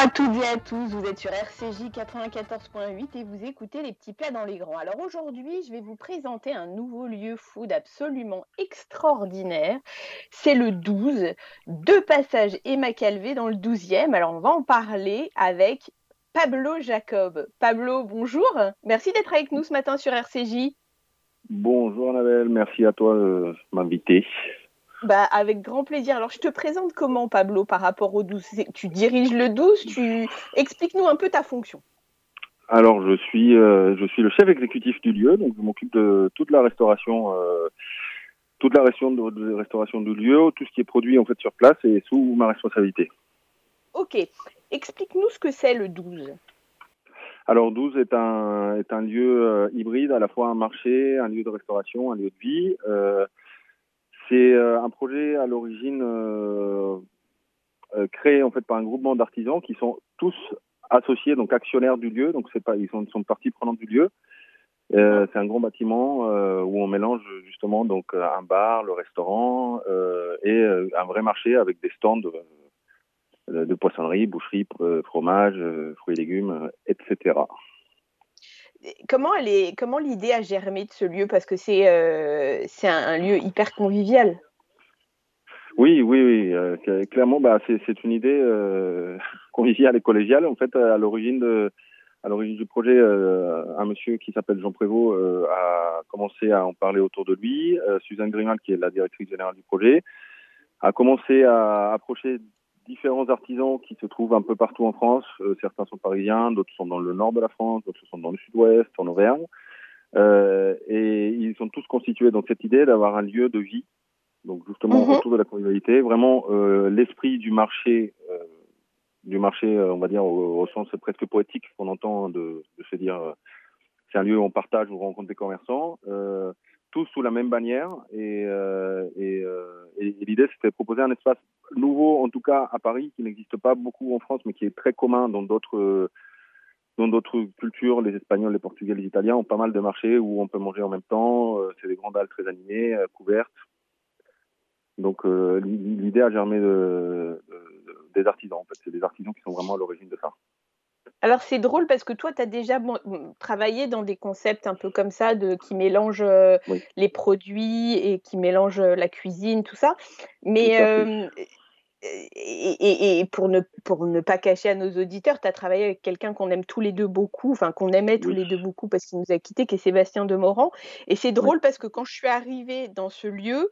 à toutes et à tous, vous êtes sur RCJ 94.8 et vous écoutez les petits plats dans les grands. Alors aujourd'hui, je vais vous présenter un nouveau lieu food absolument extraordinaire. C'est le 12, deux passages Emma Calvé dans le 12e. Alors on va en parler avec Pablo Jacob. Pablo, bonjour. Merci d'être avec nous ce matin sur RCJ. Bonjour Annabelle, merci à toi de m'inviter. Bah, avec grand plaisir. Alors, je te présente comment, Pablo, par rapport au 12 Tu diriges le 12, tu... explique-nous un peu ta fonction. Alors, je suis, euh, je suis le chef exécutif du lieu, donc je m'occupe de toute la restauration, euh, toute la restauration de, restauration du lieu, tout ce qui est produit en fait sur place et sous ma responsabilité. Ok, explique-nous ce que c'est le 12. Alors 12 est un, est un lieu euh, hybride, à la fois un marché, un lieu de restauration, un lieu de vie. C'est euh, un projet à l'origine euh, euh, créé en fait par un groupement d'artisans qui sont tous associés, donc actionnaires du lieu. Donc c'est pas, ils sont, sont partie prenante du lieu. C'est un grand bâtiment où on mélange justement donc un bar, le restaurant et un vrai marché avec des stands de, de poissonnerie, boucherie, fromage, fruits et légumes, etc comment elle est, comment l'idée a germé de ce lieu? Parce que c'est euh, un, lieu hyper convivial. Oui, oui, oui. Euh, clairement, bah, c'est une idée euh, conviviale et collégiale. En fait, à l'origine de à l'origine du projet, un monsieur qui s'appelle Jean Prévost a commencé à en parler autour de lui. Suzanne Grimal, qui est la directrice générale du projet, a commencé à approcher différents artisans qui se trouvent un peu partout en France. Euh, certains sont parisiens, d'autres sont dans le nord de la France, d'autres sont dans le sud-ouest, en Auvergne. Euh, et ils sont tous constitués dans cette idée d'avoir un lieu de vie, donc justement mhm. autour de la convivialité, vraiment euh, l'esprit du marché, du marché, on va dire au, au sens presque poétique qu'on entend de, de, se dire, c'est un lieu où on partage, où on rencontre des commerçants tous sous la même bannière. Et, euh, euh, et l'idée, c'était de proposer un espace nouveau, en tout cas à Paris, qui n'existe pas beaucoup en France, mais qui est très commun dans d'autres dans d'autres cultures, les Espagnols, les Portugais, les Italiens ont pas mal de marchés où on peut manger en même temps. Euh, c'est des grandes halles très animées, couvertes. Donc l'idée a germé de, de, des artisans. En fait, c'est des artisans qui sont vraiment à l'origine de ça. Alors c'est drôle parce que toi, tu as déjà travaillé dans des concepts un peu comme ça, de, qui mélangent euh, les produits et qui mélangent euh, la cuisine, tout ça. Mais euh, et, et, pour, ne, pour ne pas cacher à nos auditeurs, tu as travaillé avec quelqu'un qu'on aime tous les deux beaucoup, enfin qu'on aimait tous les deux beaucoup parce qu'il nous a quittés, qui est Sébastien Demorand. Et c'est drôle parce que quand je suis arrivée dans ce lieu,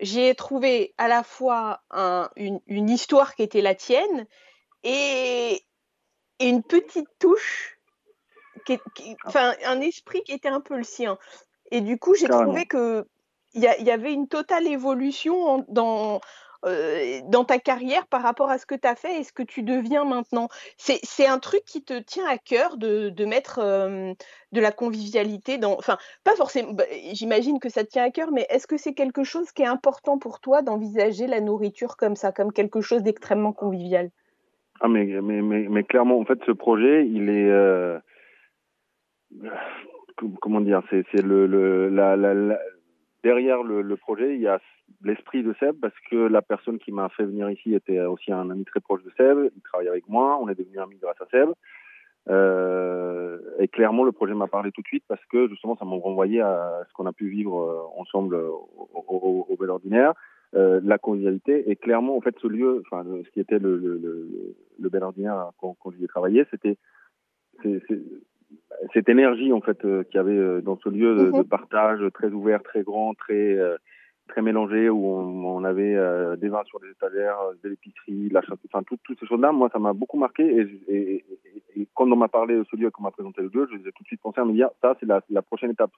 j'ai trouvé à la fois un, une, une histoire qui était la tienne et, et une petite touche, qui, enfin un esprit qui était un peu le sien. Et du coup, j'ai trouvé que il y, y, avait une totale évolution dans, euh, dans ta carrière par rapport à ce que tu as fait et ce que tu deviens maintenant. C'est un truc qui te tient à cœur de, de mettre euh, de la convivialité dans. Enfin, pas forcément. Bah, J'imagine que ça te tient à cœur, mais est-ce que c'est quelque chose qui est important pour toi d'envisager la nourriture comme ça, comme quelque chose d'extrêmement convivial? Ah mais, mais, mais, mais, clairement, en fait, ce projet, il est... Euh, comment dire C'est le, le, la, la, derrière le, le, projet, il y a l'esprit de Seb, parce que la personne qui m'a fait venir ici était aussi un ami très proche de Seb. Il travaille avec moi, on est devenu amis grâce à Seb. Euh, et clairement, le projet m'a parlé tout de suite parce que justement, ça m'a renvoyé à ce qu'on a pu vivre euh, ensemble au, au, au Bel Ordinaire. Euh, la convivialité. Et clairement, en fait, ce lieu, enfin, ce qui était le, le, le, le bel ordinaire quand, quand j'y ai travaillé, c'était cette énergie en fait euh, qu'il y avait euh, dans ce lieu de, de, mhm. partage très ouvert, très grand, très euh, très mélangé où on, avait des vins sur les étagères, de l'épicerie, la enfin toutes ces choses-là. Moi, ça m'a beaucoup marqué et, et, et, et, quand on m'a parlé de ce lieu, qu'on m'a présenté le lieu, je ai tout de suite pensé à me dire ça, c'est la, prochaine étape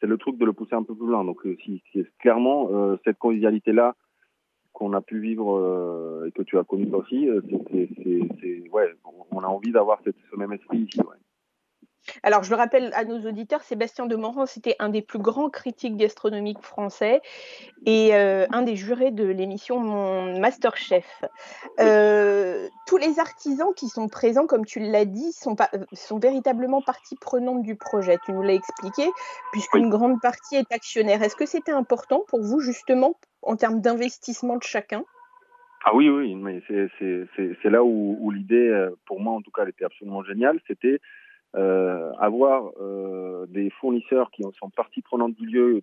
c'est le truc de le pousser un peu plus loin. Donc, euh, si, clairement euh, cette convivialité-là qu'on a pu vivre euh, et que tu as connu aussi, euh, ouais, on a envie d'avoir ce même esprit ici. Alors, je le rappelle à nos auditeurs, Sébastien de Morand, c'était un des plus grands critiques gastronomiques français et euh, un des jurés de l'émission Mon Masterchef. Euh, tous les artisans qui sont présents, comme tu l'as dit, sont, sont véritablement partie prenante du projet. Tu nous l'as expliqué, puisqu'une oui. grande partie est actionnaire. Est-ce que c'était important pour vous, justement, en termes d'investissement de chacun? Ah oui, oui, mais c'est là où, où l'idée, pour moi en tout cas, elle était absolument géniale. C'était euh, avoir euh, des fournisseurs qui sont partie prenante du lieu,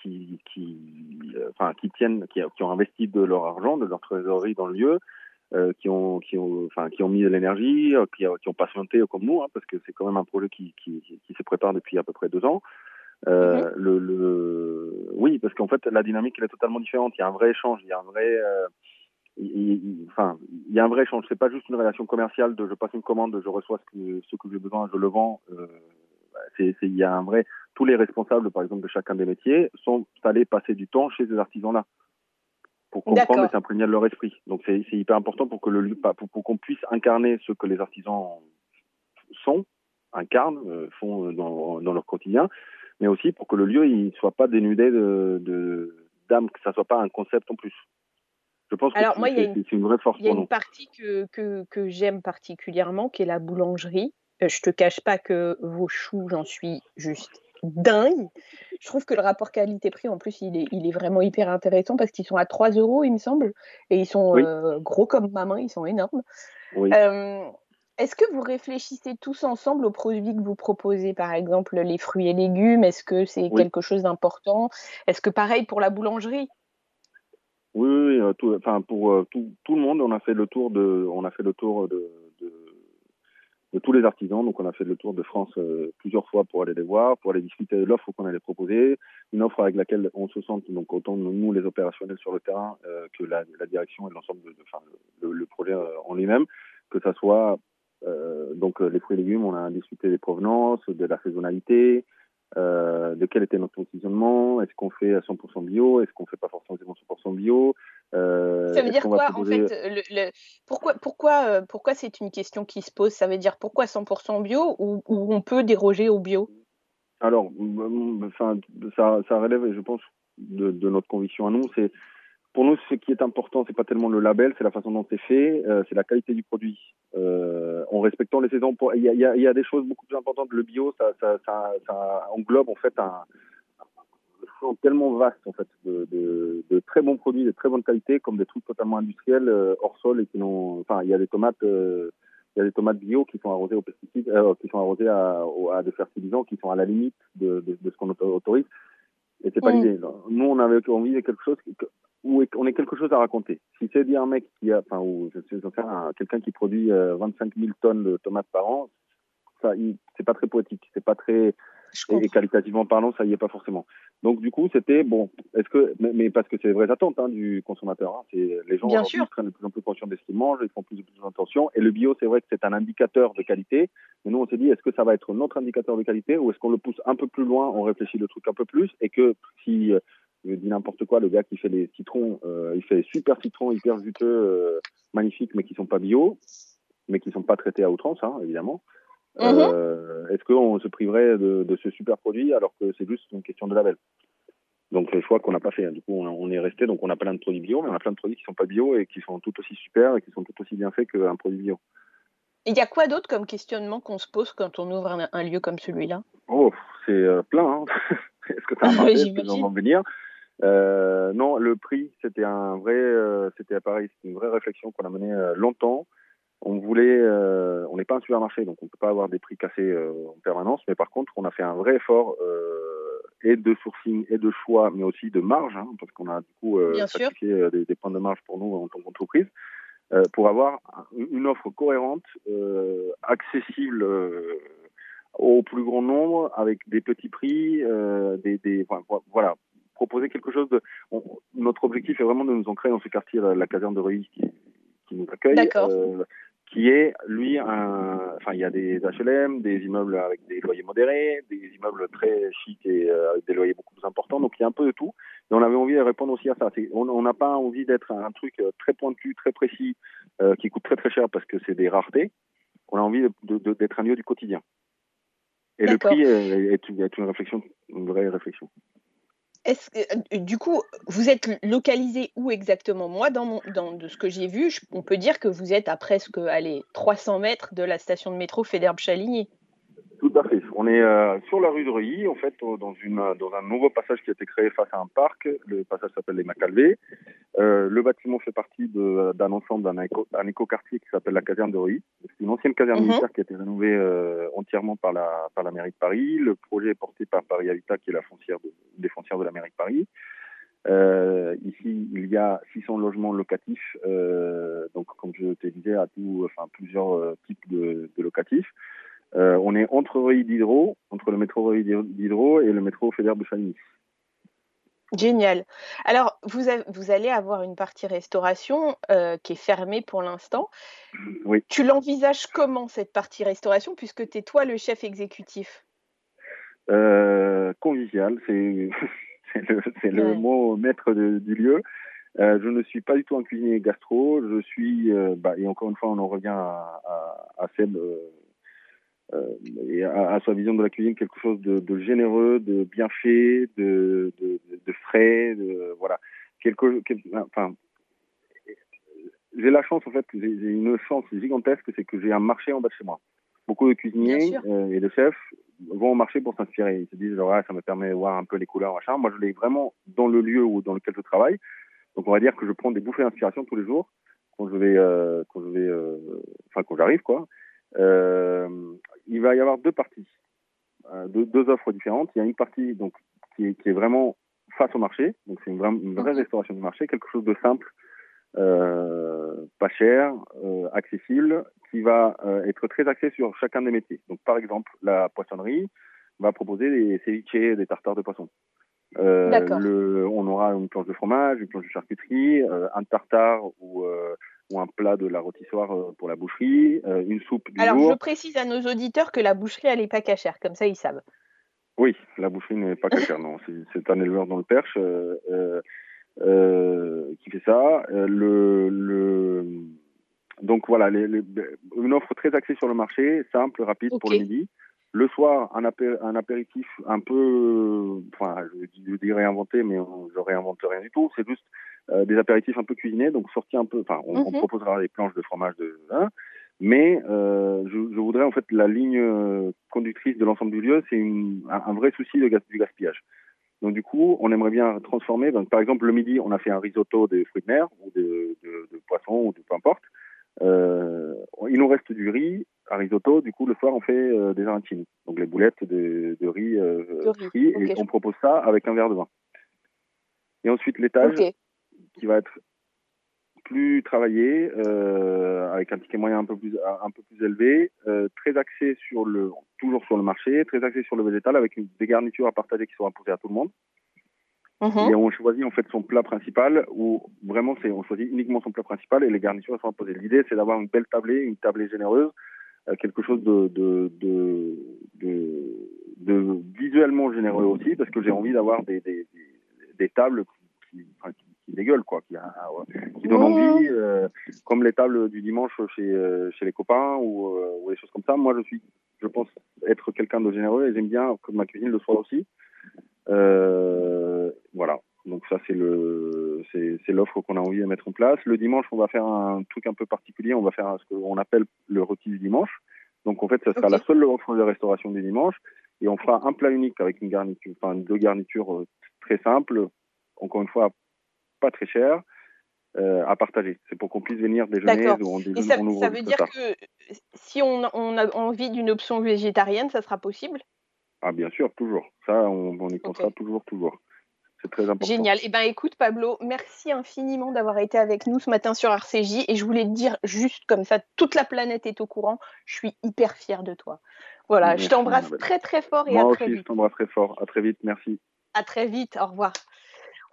qui, qui, euh, enfin, qui tiennent, qui, qui, ont investi de leur argent, de leur trésorerie dans le lieu, euh, qui ont, qui ont, enfin, qui ont mis de l'énergie, euh, qui, qui, ont patienté comme nous, hein, parce que c'est quand même un projet qui, qui, qui, se prépare depuis à peu près deux ans. Euh, mm-hmm. le, le, oui, parce qu'en fait, la dynamique elle est totalement différente. Il y a un vrai échange, il y a un vrai, il, enfin, il y a un vrai échange. C'est pas juste une relation commerciale de je passe une commande, je reçois ce que, ce que j'ai besoin, je le vends. Euh, c'est, il y a un vrai. Tous les responsables, par exemple, de chacun des métiers, sont allés passer du temps chez ces artisans-là pour comprendre et s'imprégner de leur esprit. Donc c'est, hyper important pour que le pour, pour qu'on puisse incarner ce que les artisans sont, incarnent, euh, font dans, dans leur quotidien, mais aussi pour que le lieu il soit pas dénudé de, de d'âme, que ça soit pas un concept en plus. Je pense que c'est une, vraie force. Il y a une partie que, que, que j'aime particulièrement, qui est la boulangerie. Euh, je te cache pas que vos choux, j'en suis juste dingue. Je trouve que le rapport qualité-prix, en plus, il est, il est vraiment hyper intéressant parce qu'ils sont à 3 euros, il me semble. Et ils sont euh, gros comme ma main, ils sont énormes. Euh, est-ce que vous réfléchissez tous ensemble aux produits que vous proposez, par exemple les fruits et légumes Est-ce que c'est quelque chose d'important? Est-ce que pareil pour la boulangerie oui, oui, euh, tout, enfin pour euh, tout, tout, le monde, on a fait le tour de, on a fait le tour de, de, de tous les artisans. Donc on a fait le tour de France euh, plusieurs fois pour aller les voir, pour aller discuter de l'offre qu'on allait proposer, une offre avec laquelle on se sent donc autant nous les opérationnels sur le terrain que la, la, direction et l'ensemble de, enfin le, le, projet en lui-même, que ça soit donc les fruits et légumes, on a discuté des provenances, de la saisonnalité, euh, de quel était notre positionnement, est-ce qu'on fait à 100% bio, est-ce qu'on fait pas forcément 100% bio? Euh, ça veut dire quoi en fait le, le... Pourquoi, pourquoi, euh, pourquoi c'est une question qui se pose? Ça veut dire pourquoi 100% bio ou, ou, on peut déroger au bio? Alors, ça, ça relève, je pense, de, de notre conviction à nous, c'est pour nous, ce qui est important, c'est pas tellement le label, c'est la façon dont c'est fait, euh, c'est la qualité du produit. Euh, en respectant les saisons, il y a, y, a, y a, des choses beaucoup plus importantes. Le bio, ça, ça, ça, ça englobe en fait un, un tellement vaste en fait de, de, de, très bons produits, de très bonne qualité, comme des trucs totalement industriels euh, hors sol et qui n'ont. Enfin, il y a des tomates. Euh, il y a des tomates bio qui sont arrosées aux pesticides, euh, qui sont arrosées à, à, des fertilisants, qui sont à la limite de, de, ce qu'on autorise. Et c'est pas mm. l'idée. Nous, on avait envie de quelque chose où on est quelque chose à raconter. Si c'est dire un mec qui a, enfin, ou je sais quelqu'un qui produit 25 euh, 000 tonnes de tomates par an, ça, c'est pas très poétique, c'est pas très et qualitativement parlant, ça y est pas forcément. Donc du coup, c'était bon. Est-ce que, mais, mais, parce que c'est les vraies attentes hein, du consommateur. Hein, c'est les gens prennent de plus en plus conscience de ce qu'ils mangent, ils font plus, plus attention. Et le bio, c'est vrai que c'est un indicateur de qualité. Mais nous, on s'est dit, est-ce que ça va être notre indicateur de qualité ou est-ce qu'on le pousse un peu plus loin, on réfléchit le truc un peu plus et que si euh, je dis n'importe quoi, le gars qui fait les citrons, euh, il fait super citrons hyper juteux, euh, magnifiques, mais qui sont pas bio, mais qui sont pas traités à outrance, hein, évidemment. Mhm. Euh, Est-ce qu'on se priverait de, de, ce super produit alors que c'est juste une question de label? Donc le choix qu'on n'a pas fait. Hein. Du coup, on, on, est resté, donc on a plein de produits bio, mais on a plein de produits qui sont pas bio et qui sont tout aussi super et qui sont tout aussi bien faits qu'un produit bio. Il y a quoi d'autre comme questionnement qu'on se pose quand on ouvre un, un lieu comme celui-là? Oh, c'est plein. Hein. Est-ce que ça a marché Est-ce que venir? Euh, non, le prix, c'était un vrai, euh, c'était pareil, c'était une vraie réflexion qu'on a menée euh, longtemps. On voulait, euh, on n'est pas un supermarché, donc on peut pas avoir des prix cassés euh, en permanence. Mais par contre, on a fait un vrai effort et de sourcing et de choix, mais aussi de marge, hein, parce qu'on a du coup sacrifié des, des, points de marge pour nous en tant qu'entreprise, pour avoir une offre cohérente, accessible au plus grand nombre, avec des petits prix, des, des voilà, proposer quelque chose de. notre objectif est vraiment de nous ancrer dans ce quartier, la, caserne de Reuilly qui, qui, nous accueille. Euh, qui est, lui, un. Enfin, il y a des HLM, des immeubles avec des loyers modérés, des immeubles très chics et euh, avec des loyers beaucoup plus importants. Donc, il y a un peu de tout. Et on avait envie de répondre aussi à ça. On n'a pas envie d'être un truc euh, très pointu, très précis, euh, qui coûte très très cher parce que c'est des raretés. On a envie d'être un lieu du quotidien. Et le prix est, est, est une réflexion, une vraie réflexion. Est-ce que, du coup, vous êtes localisé où exactement? Moi, dans, mon, de ce que j'ai vu, on peut dire que vous êtes à presque allez, 300 mètres de la station de métro Fédère-Chaligny. Tout à fait. On est euh, sur la rue de Reuilly, en fait, dans, une, dans un nouveau passage qui a été créé face à un parc. Le passage s'appelle les Macalvés. Euh, le bâtiment fait partie d'un ensemble, d'un éco, écoquartier qui s'appelle la caserne de Reuilly. C'est une ancienne caserne mhm. militaire qui a été rénovée euh, entièrement par la, par la mairie de Paris. Le projet est porté par Paris Habitat, qui est la foncière de, des foncières de la mairie de Paris. Euh, ici, il y a 600 logements locatifs, euh, donc comme je te disais, à tout, enfin plusieurs euh, types de, de locatifs. Euh, on est entre Reuilly d'Hydro, entre le métro Reuilly d'Hydro et le métro Fédère de Chaligny. Génial. Alors, vous, vous, allez avoir une partie restauration euh, qui est fermée pour l'instant. Oui. Tu l'envisages comment, cette partie restauration, puisque tu es toi le chef exécutif? Euh, Convivial, c'est le, mot maître du lieu. Euh, je ne suis pas du tout un cuisinier gastro. Je suis, bah, et encore une fois, on en revient à, à, à Seb et à, sa vision de la cuisine quelque chose de, de généreux, de bien fait, de, de, de frais, de, voilà. Quelque, enfin, j'ai la chance en fait, j'ai une chance gigantesque, c'est que j'ai un marché en bas de chez moi. Beaucoup de cuisiniers euh, et de chefs vont au marché pour s'inspirer. Ils se disent genre, ça me permet de voir un peu les couleurs, machin. Moi, je l'ai vraiment dans le lieu où, dans lequel je travaille. Donc, on va dire que je prends des bouffées d'inspiration tous les jours quand je vais, euh, quand je vais, euh, enfin quand j'arrive quoi. Euh, il va y avoir deux parties, euh, deux, deux, offres différentes. Il y a une partie donc qui est, qui est vraiment face au marché, donc c'est une, vraie, une vraie restauration du marché, quelque chose de simple, euh, pas cher, euh, accessible, qui va euh, être très axé sur chacun des métiers. Donc par exemple, la poissonnerie va proposer des ceviches, des tartares de poisson. Le, on aura une planche de fromage, une planche de charcuterie, un tartare ou, ou, un plat de la rôtissoire euh, pour la boucherie, euh, une soupe du Alors, jour. je précise à nos auditeurs que la boucherie, elle n'est pas cachère, comme ça ils savent. Oui, la boucherie n'est pas cachère, non. C'est un éleveur dans le Perche qui fait ça. le, le... Donc voilà, les, les, une offre très axée sur le marché, simple, rapide okay. pour le midi. Le soir, un, apé un apéritif un peu, enfin, je, je dirais inventé, mais je réinvente rien du tout. C'est juste euh, des apéritifs un peu cuisinés, donc sortis un peu. Enfin, on, mm -hmm. on, proposera des planches de fromage de, hein, mais euh, je, je, voudrais en fait la ligne euh, conductrice de l'ensemble du lieu, c'est un, un, vrai souci de du gaspillage. Donc du coup, on aimerait bien transformer. Donc, par exemple, le midi, on a fait un risotto de fruits de mer ou de, de, de poisson ou de peu importe. Euh, il nous reste du riz à risotto. Du coup, le soir, on fait euh, des arancini, donc les boulettes de, de riz euh, de frit, okay. et on propose ça avec un verre de vin. Et ensuite, l'étage okay. Qui va être plus travaillé, euh, avec un ticket moyen un peu plus un peu plus élevé, euh, très axé sur le toujours sur le marché, très axé sur le végétal, avec une, des garnitures à partager qui sont imposées à tout le monde. -hmm. Et on choisit en fait son plat principal, ou vraiment c'est on choisit uniquement son plat principal et les garnitures sont imposées. L'idée c'est d'avoir une belle tablée, une tablée généreuse, euh, quelque chose de, de, de, de, de visuellement généreux aussi, parce que j'ai envie d'avoir des, des, des, des tables qui, enfin, qui, qui dégueulent, quoi, qui, qui donnent envie, euh, comme les tables du dimanche chez, euh, chez les copains ou, euh, ou des choses comme ça. Moi, je suis, je pense être quelqu'un de généreux et j'aime bien que ma cuisine le soit aussi. Euh, voilà. Donc ça c'est le c'est l'offre qu'on a envie de mettre en place. Le dimanche on va faire un truc un peu particulier. On va faire ce qu'on appelle le rôti du dimanche. Donc en fait ça sera okay. la seule offre de restauration du dimanche et on fera un plat unique avec une garniture, enfin deux garnitures très simples. Encore une fois pas très cher. Euh, à partager. C'est pour qu'on puisse venir déjeuner ou on déjeune, Et ça, on ça veut dire que si on, on a envie d'une option végétarienne, ça sera possible? Ah, bien sûr, toujours. Ça, on, on y comptera okay. toujours, toujours. C'est très important. Génial. Eh bien, écoute, Pablo, merci infiniment d'avoir été avec nous ce matin sur RCJ. Et je voulais te dire, juste comme ça, toute la planète est au courant. Je suis hyper fière de toi. Voilà, merci, je t'embrasse très, très fort et Moi à aussi, très vite. je t'embrasse très fort. À très vite. Merci. À très vite. Au revoir.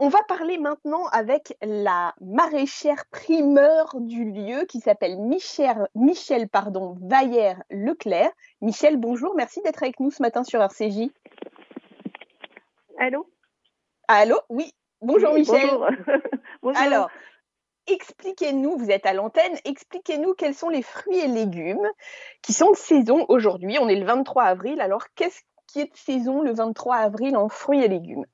On va parler maintenant avec la maraîchère primeur du lieu qui s'appelle Michel, Michel pardon, Vaillère Leclerc. Michel, bonjour, merci d'être avec nous ce matin sur RCJ. Allô? Allô, oui. Bonjour oui, Michel. Bonjour. bonjour. Alors, expliquez-nous, vous êtes à l'antenne, expliquez-nous quels sont les fruits et légumes qui sont de saison aujourd'hui. On est le 23 avril, alors qu'est-ce qui est de saison le 23 avril en fruits et légumes?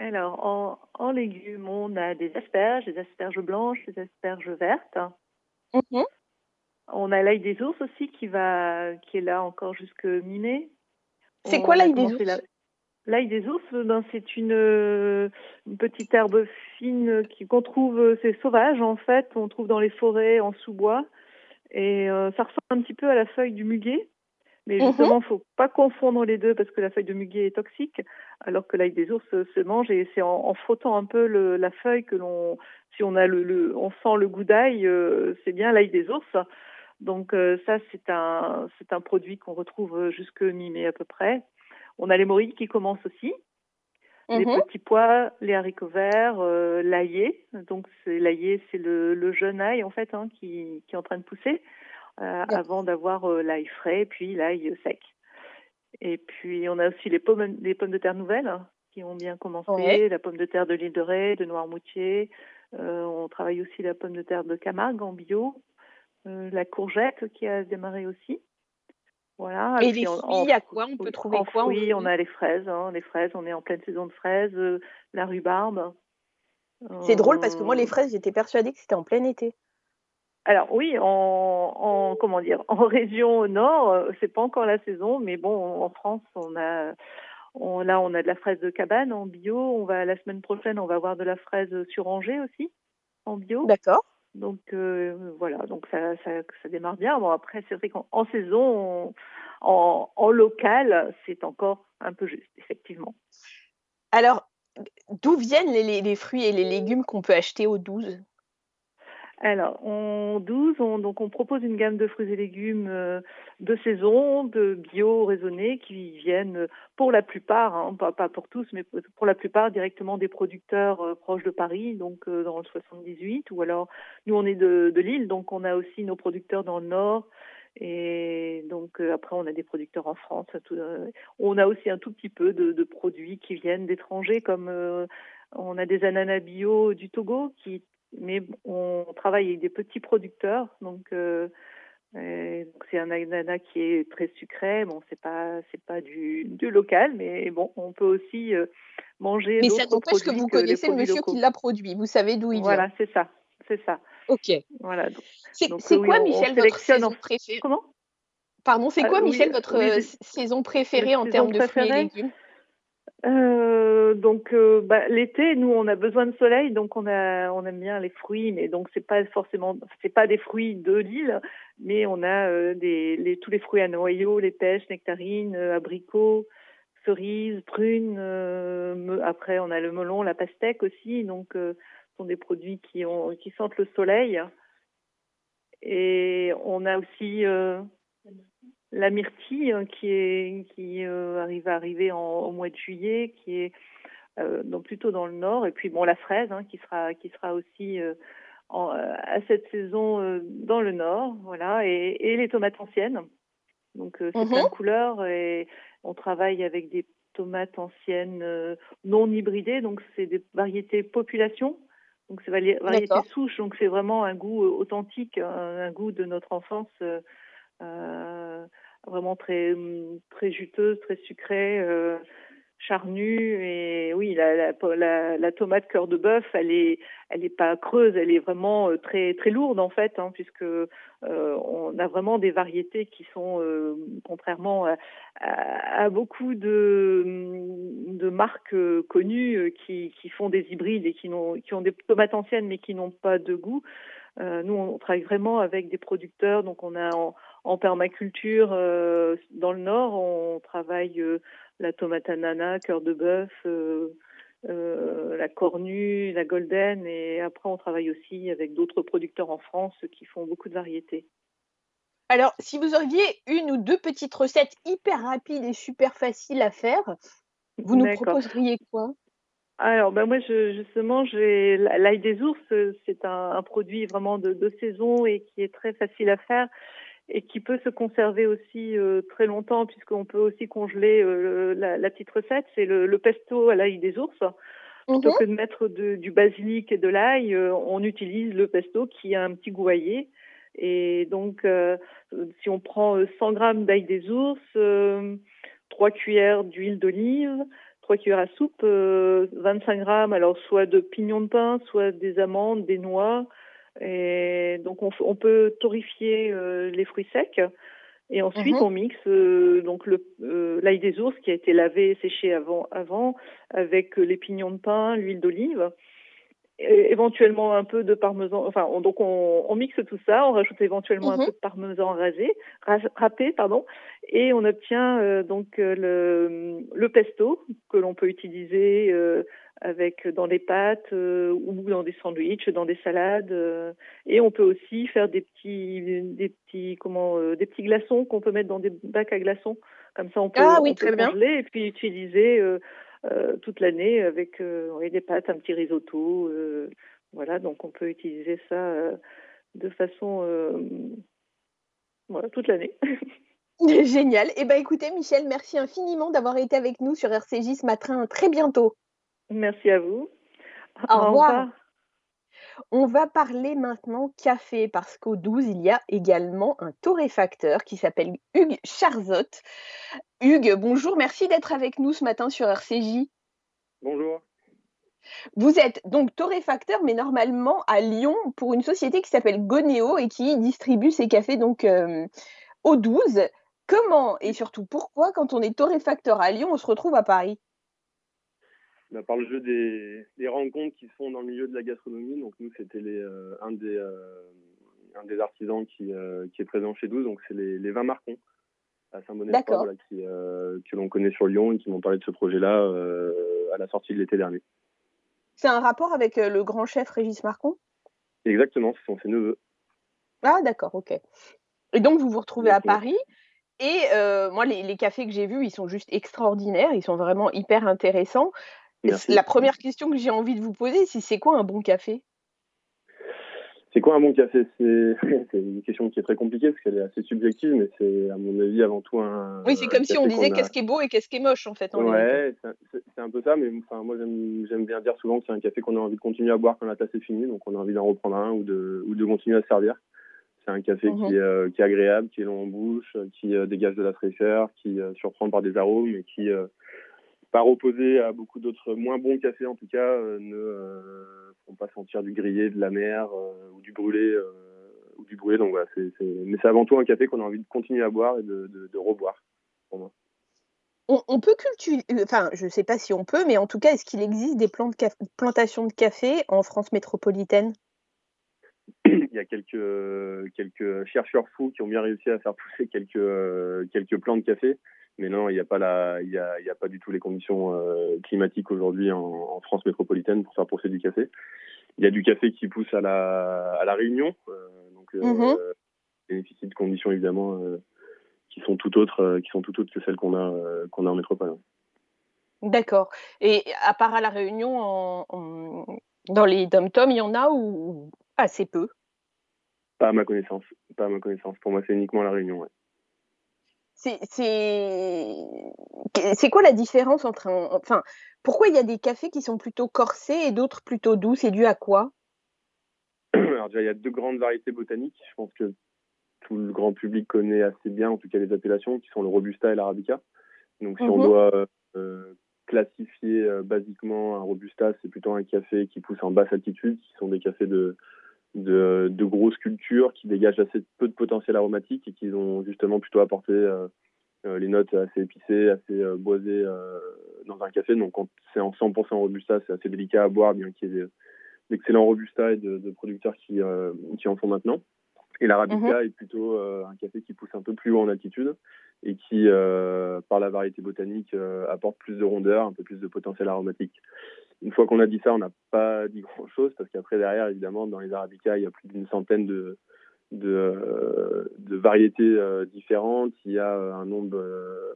Alors, en, en, légumes, on a des asperges, des asperges blanches, des asperges vertes. Mmh. On a l'ail des ours aussi qui va, qui est là encore jusque mi-mai. C'est quoi l'ail des ours L'ail des ours, ben, c'est une, une, petite herbe fine qu'on trouve, c'est sauvage en fait, on trouve dans les forêts en sous-bois. Et ça ressemble un petit peu à la feuille du muguet. Mais mhm. justement, il ne faut pas confondre les deux parce que la feuille de muguet est toxique, alors que l'ail des ours se mange et c'est en, frottant un peu le, la feuille que l'on, si on a le, on sent le goût d'ail, euh, c'est bien l'ail des ours. Donc euh, ça, c'est un, c'est un produit qu'on retrouve jusque mi-mai à peu près. On a les morilles qui commencent aussi, les mhm. petits pois, les haricots verts, euh, l'aillé. Donc c'est l'aillé, c'est le, le, jeune ail en fait hein, qui, qui est en train de pousser. Euh, avant d'avoir euh, l'ail frais, puis l'ail sec. Et puis on a aussi les pommes, les pommes de terre nouvelles hein, qui ont bien commencé, la pomme de terre de l'île de Ré, de Noirmoutier. Euh, on travaille aussi la pomme de terre de Camargue en bio, la courgette qui a démarré aussi. Voilà. Et, les fruits, il y a quoi On peut trouver quoi Oui, on a les fraises. Hein, les fraises, on est en pleine saison de fraises, la rhubarbe. C'est drôle parce que moi, les fraises, j'étais persuadée que c'était en plein été. Alors oui, en, en, comment dire, en région nord, euh, c'est pas encore la saison, mais bon, en France, on a, on, là, on a de la fraise de cabane en bio. On va la semaine prochaine, on va avoir de la fraise sur Angers aussi en bio. D'accord. Donc euh, voilà, donc ça, ça, ça, démarre bien. Bon après, c'est vrai qu'en saison, en, en local, c'est encore un peu juste, effectivement. Alors, d'où viennent les, les, fruits et les légumes qu'on peut acheter au 12 alors, en 12, on, donc on propose une gamme de fruits et légumes euh, de saison, de bio raisonnés, qui viennent pour la plupart, hein, pas, pour tous, mais pour la plupart directement des producteurs euh, proches de Paris, donc euh, dans le 78, ou alors nous on est de, de Lille, donc on a aussi nos producteurs dans le Nord, et donc après on a des producteurs en France. On a aussi un tout petit peu de, de produits qui viennent d'étrangers, comme on a des ananas bio du Togo qui mais on travaille avec des petits producteurs, donc euh, c'est un ananas qui est très sucré. Bon, c'est pas c'est pas du, du local, mais bon, on peut aussi euh, manger. Mais ça n'empêche que vous connaissez le monsieur qui l'a produit. Vous savez d'où il vient. Voilà, c'est ça, c'est ça. Ok. Voilà. C'est quoi, Michel, votre saison préférée Comment? Pardon, c'est ah, quoi, Michel, votre saison préférée en termes de fruits et légumes? Euh, donc euh, bah, l'été, nous on a besoin de soleil, donc on a on aime bien les fruits, mais donc c'est pas forcément c'est pas des fruits de l'île, mais on a euh, des les, tous les fruits à noyaux, les pêches, nectarines, euh, abricots, cerises, prunes. après on a le melon, la pastèque aussi, donc ce sont des produits qui ont qui sentent le soleil. Et on a aussi la myrtille hein, qui est qui euh, arrive à arriver en, au mois de juillet, qui est euh, donc plutôt dans le nord, et puis bon la fraise hein, qui sera qui sera aussi euh, en, à cette saison dans le nord, voilà, et, et les tomates anciennes. Donc c'est mm -hmm. couleur et on travaille avec des tomates anciennes non hybridées, donc c'est des variétés population. Donc c'est variétés souches, donc c'est vraiment un goût authentique, un, un, goût de notre enfance. Euh, vraiment très très juteuse, très sucrée, euh, charnue. Et oui la, la, la, tomate cœur de bœuf elle est elle est pas creuse elle est vraiment euh, très très lourde en fait hein, puisque on a vraiment des variétés qui sont contrairement à, beaucoup de marques connues qui qui font des hybrides et qui n'ont qui ont des tomates anciennes mais qui n'ont pas de goût nous on travaille vraiment avec des producteurs donc on a en, en permaculture, euh, dans le nord, on travaille euh, la tomate ananas, cœur de bœuf, euh, la cornue, la golden, et après on travaille aussi avec d'autres producteurs en France qui font beaucoup de variétés. Alors, si vous aviez une ou deux petites recettes hyper rapides et super faciles à faire, vous nous proposeriez quoi? Alors, ben moi, je, justement, j'ai l'ail des ours, c'est un, un, produit vraiment de, de, saison et qui est très facile à faire et qui peut se conserver aussi euh, très longtemps puisqu'on peut aussi congeler euh, la, la, petite recette, c'est le, le, pesto à l'ail des ours. Plutôt mhm. que de mettre de, du basilic et de l'ail, euh, on utilise le pesto qui a un petit goût Et donc, si on prend 100 grammes d'ail des ours, 3 cuillères d'huile d'olive, 3 cuillères à soupe, 25 grammes, alors soit de pignons de pain, soit des amandes, des noix, Et donc on, peut torréfier les fruits secs. Et ensuite mhm. on mixe donc le l'ail des ours qui a été lavé et séché avant avant avec les pignons de pain, l'huile d'olive éventuellement un peu de parmesan. Enfin, donc on, mixe tout ça, on rajoute éventuellement un mhm. peu de parmesan rasé, râpé, pardon, et on obtient euh, donc euh, le, le, pesto que l'on peut utiliser euh, avec dans les pâtes ou dans des sandwichs, dans des salades, et on peut aussi faire des petits, des petits, comment, des petits glaçons qu'on peut mettre dans des bacs à glaçons. Comme ça, on peut, ah, oui, très bien. et puis utiliser euh, toute l'année avec euh, des pâtes, un petit risotto. Euh, voilà, donc on peut utiliser ça de façon voilà, toute l'année. Génial. Eh ben, écoutez, Michel, merci infiniment d'avoir été avec nous sur RCJ ce matin. Très bientôt. Merci à vous. Au, revoir. On va parler maintenant café parce qu'au 12, il y a également un torréfacteur qui s'appelle Hugues Charzotte. Hugues, bonjour, merci d'être avec nous ce matin sur RCJ. Bonjour. Vous êtes donc torréfacteur, mais normalement à Lyon pour une société qui s'appelle Goneo et qui distribue ses cafés donc euh, au 12. Comment et surtout pourquoi, quand on est torréfacteur à Lyon, on se retrouve à Paris? Bah, par le jeu des, rencontres qui se font dans le milieu de la gastronomie. Donc nous, c'était euh, un, des, euh, un des artisans qui, euh, qui est présent chez nous. Donc c'est les, les vins Marcon à Saint-Bonnet-Port qui, que l'on connaît sur Lyon et qui m'ont parlé de ce projet-là à la sortie de l'été dernier. C'est un rapport avec le grand chef Régis Marcon? Exactement, ce sont ses neveux. Ah d'accord, ok. Et donc vous vous retrouvez à Paris et moi, les, les, cafés que j'ai vus, ils sont juste extraordinaires, ils sont vraiment hyper intéressants. La première question que j'ai envie de vous poser, c'est c'est quoi un bon café? C'est quoi un bon café? C'est une question qui est très compliquée parce qu'elle est assez subjective, mais c'est à mon avis avant tout un. Oui, c'est comme si on disait qu'est-ce qui est beau et qu'est-ce qui est moche en fait. ouais, c'est un peu ça, mais enfin, moi j'aime bien dire souvent que c'est un café qu'on a envie de continuer à boire quand la tasse est finie, donc on a envie d'en reprendre un ou de, ou de continuer à se servir. C'est un café qui, mmh euh, qui, est agréable, qui est long en bouche, qui euh, dégage de la fraîcheur, qui euh, surprend par des arômes et qui par opposé à beaucoup d'autres moins bons cafés en tout cas, euh, ne euh, font pas sentir du grillé, de la mer euh, ou du brûlé ou du brûlé. Donc voilà, mais c'est avant tout un café qu'on a envie de continuer à boire et de, de, reboire pour moi. On, peut cultiver, enfin, je ne sais pas si on peut, mais en tout cas, est-ce qu'il existe des plantations de café en France métropolitaine? Il y a quelques, quelques chercheurs fous qui ont bien réussi à faire pousser quelques, quelques plants de café mais non, il n'y a pas la, il y a, y a, pas du tout les conditions euh, climatiques aujourd'hui en, France métropolitaine pour faire pousser du café. Il y a du café qui pousse à la, à la Réunion, euh, donc euh, mhm. bénéficie de conditions évidemment qui sont tout autres, qui sont tout autres que celles qu'on a, qu'on a en métropole. D'accord. Et à part à la Réunion, dans les dom-toms, il y en a ou assez peu? Pas à ma connaissance. Pas à ma connaissance. Pour moi, c'est uniquement la Réunion. Ouais c'est quoi la différence entre un, enfin pourquoi il y a des cafés qui sont plutôt corsés et d'autres plutôt doux? C'est dû à quoi? Alors déjà il y a deux grandes variétés botaniques je pense que tout le grand public connaît assez bien en tout cas les appellations qui sont le robusta et l'arabica donc si on mmh doit euh, classifier euh, basiquement un robusta c'est plutôt un café qui pousse en basse altitude qui sont des cafés de de, de, grosses cultures qui dégagent assez peu de potentiel aromatique et qui ont justement plutôt apporté euh, euh, les notes assez épicées, assez euh, boisées dans un café. Donc quand c'est en 100% robusta, c'est assez délicat à boire, bien qu'il y ait d'excellents robusta et de, de producteurs qui, qui en font maintenant. Et l'arabica mhm. est plutôt un café qui pousse un peu plus haut en altitude et qui, par la variété botanique, apporte plus de rondeur, un peu plus de potentiel aromatique. Une fois qu'on a dit ça, on n'a pas dit grand-chose parce qu'après, derrière, évidemment, dans les arabicas, il y a plus d'une centaine de, de variétés euh, différentes. Il y a euh, un nombre euh,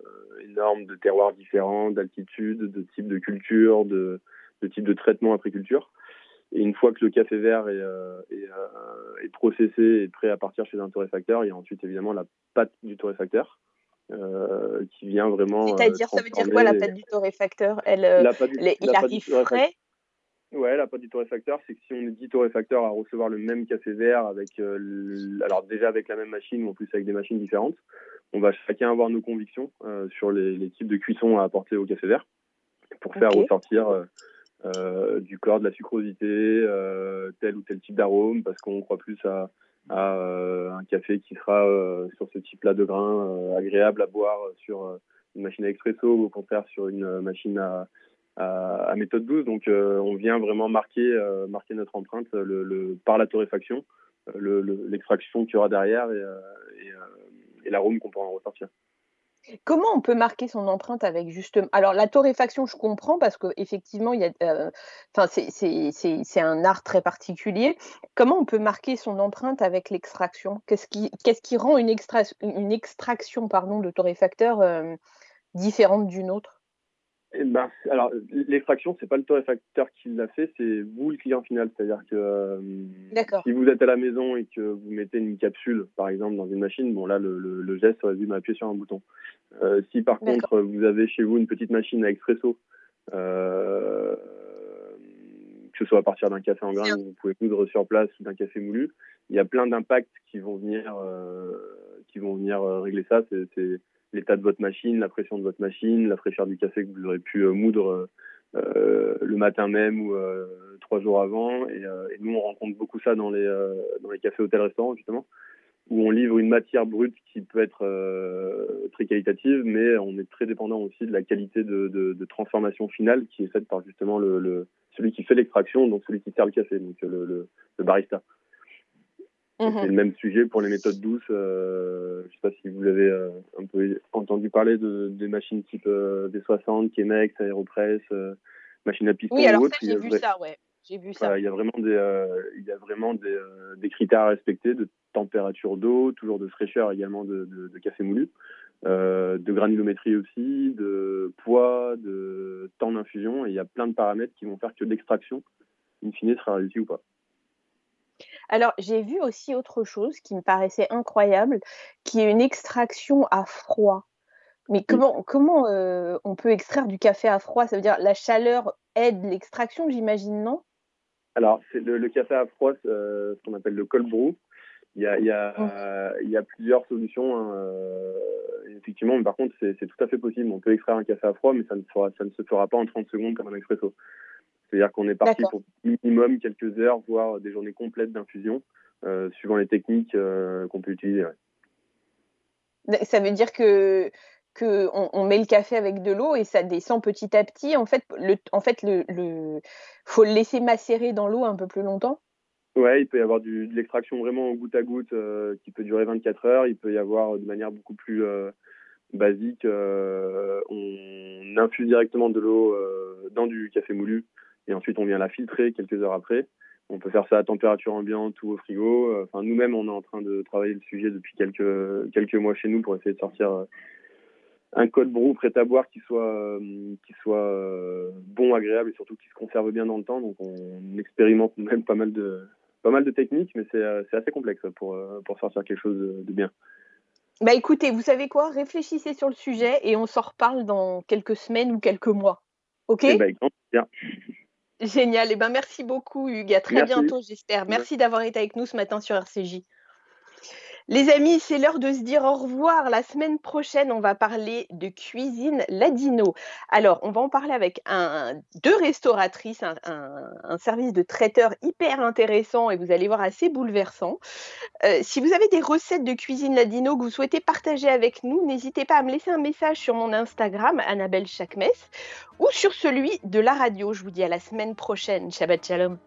énorme de terroirs différents, d'altitudes, de types de culture, de, de types de traitement après culture. Et une fois que le café vert est, est, est, processé et prêt à partir chez un torréfacteur, il y a ensuite évidemment la pâte du torréfacteur. Euh, qui vient vraiment. C'est-à-dire, ça veut dire quoi la pâte du torréfacteur Elle, euh, il arrive frais? Ouais, la pâte du torréfacteur, c'est que si on dit torréfacteur à recevoir le même café vert avec, euh, alors déjà avec la même machine ou en plus avec des machines différentes, on va chacun avoir nos convictions sur les, les, types de cuisson à apporter au café vert pour faire ressortir du corps, de la sucrosité, tel ou tel type d'arôme, parce qu'on croit plus à, un café qui sera sur ce type-là de grains agréable à boire sur une machine à expresso ou au contraire sur une machine à, à, méthode 12. Donc on vient vraiment marquer, marquer notre empreinte le, par la torréfaction, l'extraction qu'il y aura derrière et, et, et l'arôme qu'on pourra en ressortir. Comment on peut marquer son empreinte avec justement alors la torréfaction, je comprends parce qu'effectivement, il y a, euh, c'est un art très particulier. Comment on peut marquer son empreinte avec l'extraction? Qu'est-ce qui, rend une, une extraction de torréfacteur euh, différente d'une autre? Eh ben, alors, l'extraction, c'est pas le torréfacteur qui l'a fait, c'est vous le client final. C'est-à-dire que euh, si vous êtes à la maison et que vous mettez une capsule, par exemple, dans une machine, bon là, le, le, geste aurait dû m'appuyer sur un bouton. Euh, si par contre vous avez chez vous une petite machine à expresso, euh, que ce soit à partir d'un café en grain, vous pouvez coudre sur place ou d'un café moulu, il y a plein d'impacts qui vont venir, qui vont venir régler ça. C'est l'état de votre machine, la pression de votre machine, la fraîcheur du café que vous aurez pu euh, moudre euh, le matin même ou euh, trois jours avant. Et, nous, on rencontre beaucoup ça dans les, dans les cafés, hôtels, restaurants, justement, où on livre une matière brute qui peut être très qualitative, mais on est très dépendant aussi de la qualité de, de, transformation finale qui est faite par justement le, celui qui fait l'extraction, donc celui qui sert le café, donc le, le barista. C'est mhm. le même sujet pour les méthodes douces. Je ne sais pas si vous avez euh, un peu entendu parler de, des machines type euh, D60, Chemex, Aeropress, euh, machines à piston oui, alors Ça, j'ai vu ça, ouais. J'ai vu ça. Il y a vraiment des, il y a vraiment des, des, critères à respecter de température d'eau, toujours de fraîcheur également de, de, de café moulu, de granulométrie aussi, de poids, de temps d'infusion. Et il y a plein de paramètres qui vont faire que l'extraction, in fine, sera réussie ou pas. Alors, j'ai vu aussi autre chose qui me paraissait incroyable, qui est une extraction à froid. Mais comment, comment euh, on peut extraire du café à froid? Ça veut dire la chaleur aide l'extraction, j'imagine, non? Alors, c'est le, café à froid, euh, ce qu'on appelle le cold brew. Il y a, il y a, mmh. il y a plusieurs solutions. Hein, effectivement, mais par contre, c'est tout à fait possible. On peut extraire un café à froid, mais ça ne, ça ne se fera pas en 30 secondes comme un expresso. C'est-à-dire qu'on est parti pour minimum quelques heures, voire des journées complètes d'infusion, euh, suivant les techniques euh, qu'on peut utiliser. Ça veut dire que qu'on met le café avec de l'eau et ça descend petit à petit. En fait, le, en fait, le, faut le laisser macérer dans l'eau un peu plus longtemps. Ouais, il peut y avoir du, de l'extraction vraiment goutte à goutte euh, qui peut durer 24 heures. Il peut y avoir de manière beaucoup plus basique, on infuse directement de l'eau dans du café moulu et ensuite on vient la filtrer quelques heures après. On peut faire ça à température ambiante ou au frigo. Enfin, nous-mêmes, on est en train de travailler le sujet depuis quelques quelques mois chez nous pour essayer de sortir euh, un code brou prêt à boire qui soit euh, qui soit euh, bon, agréable et surtout qui se conserve bien dans le temps. Donc, on expérimente même pas mal de pas mal de techniques, mais c'est assez complexe pour pour sortir quelque chose de, bien. Bah écoutez, vous savez quoi? Réfléchissez sur le sujet et on s'en reparle dans quelques semaines ou quelques mois. Ok? Eh ben, bien. Génial. Et eh ben, merci beaucoup, Hugues. À très bientôt, j'espère. Merci d'avoir été avec nous ce matin sur RCJ. Les amis, c'est l'heure de se dire au revoir. La semaine prochaine, on va parler de cuisine ladino. Alors, on va en parler avec deux restauratrices, un, service de traiteur hyper intéressant et vous allez voir assez bouleversant. Euh, si vous avez des recettes de cuisine ladino que vous souhaitez partager avec nous, n'hésitez pas à me laisser un message sur mon Instagram, Annabelle Chakmes, ou sur celui de la radio. Je vous dis à la semaine prochaine. Shabbat Shalom.